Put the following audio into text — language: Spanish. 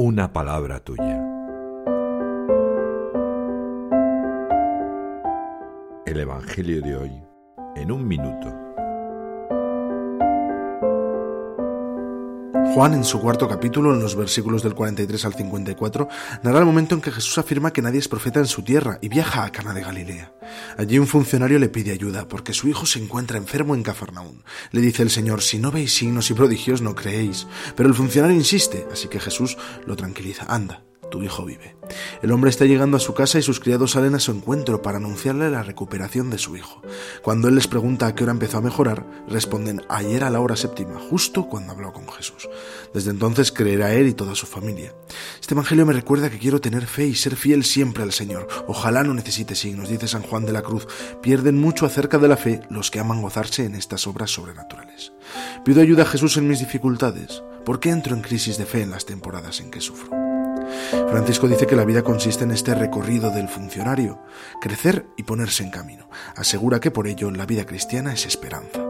una palabra tuya. El Evangelio de hoy en un minuto. Juan, en su cuarto capítulo, en los versículos del 43 al 54, narra el momento en que Jesús afirma que nadie es profeta en su tierra y viaja a Cana de Galilea. Allí un funcionario le pide ayuda porque su hijo se encuentra enfermo en Cafarnaún. Le dice el Señor, si no veis signos y prodigios no creéis. Pero el funcionario insiste, así que Jesús lo tranquiliza. Anda, tu hijo vive. El hombre está llegando a su casa y sus criados salen a su encuentro para anunciarle la recuperación de su hijo. Cuando él les pregunta a qué hora empezó a mejorar, responden ayer a la hora séptima, justo cuando habló con Jesús. Desde entonces creerá él y toda su familia. Este evangelio me recuerda que quiero tener fe y ser fiel siempre al Señor. Ojalá no necesite signos, dice San Juan de la Cruz. Pierden mucho acerca de la fe los que aman gozarse en estas obras sobrenaturales. Pido ayuda a Jesús en mis dificultades. ¿Por qué entro en crisis de fe en las temporadas en que sufro? Francisco dice que la vida consiste en este recorrido del funcionario, crecer y ponerse en camino. Asegura que por ello la vida cristiana es esperanza.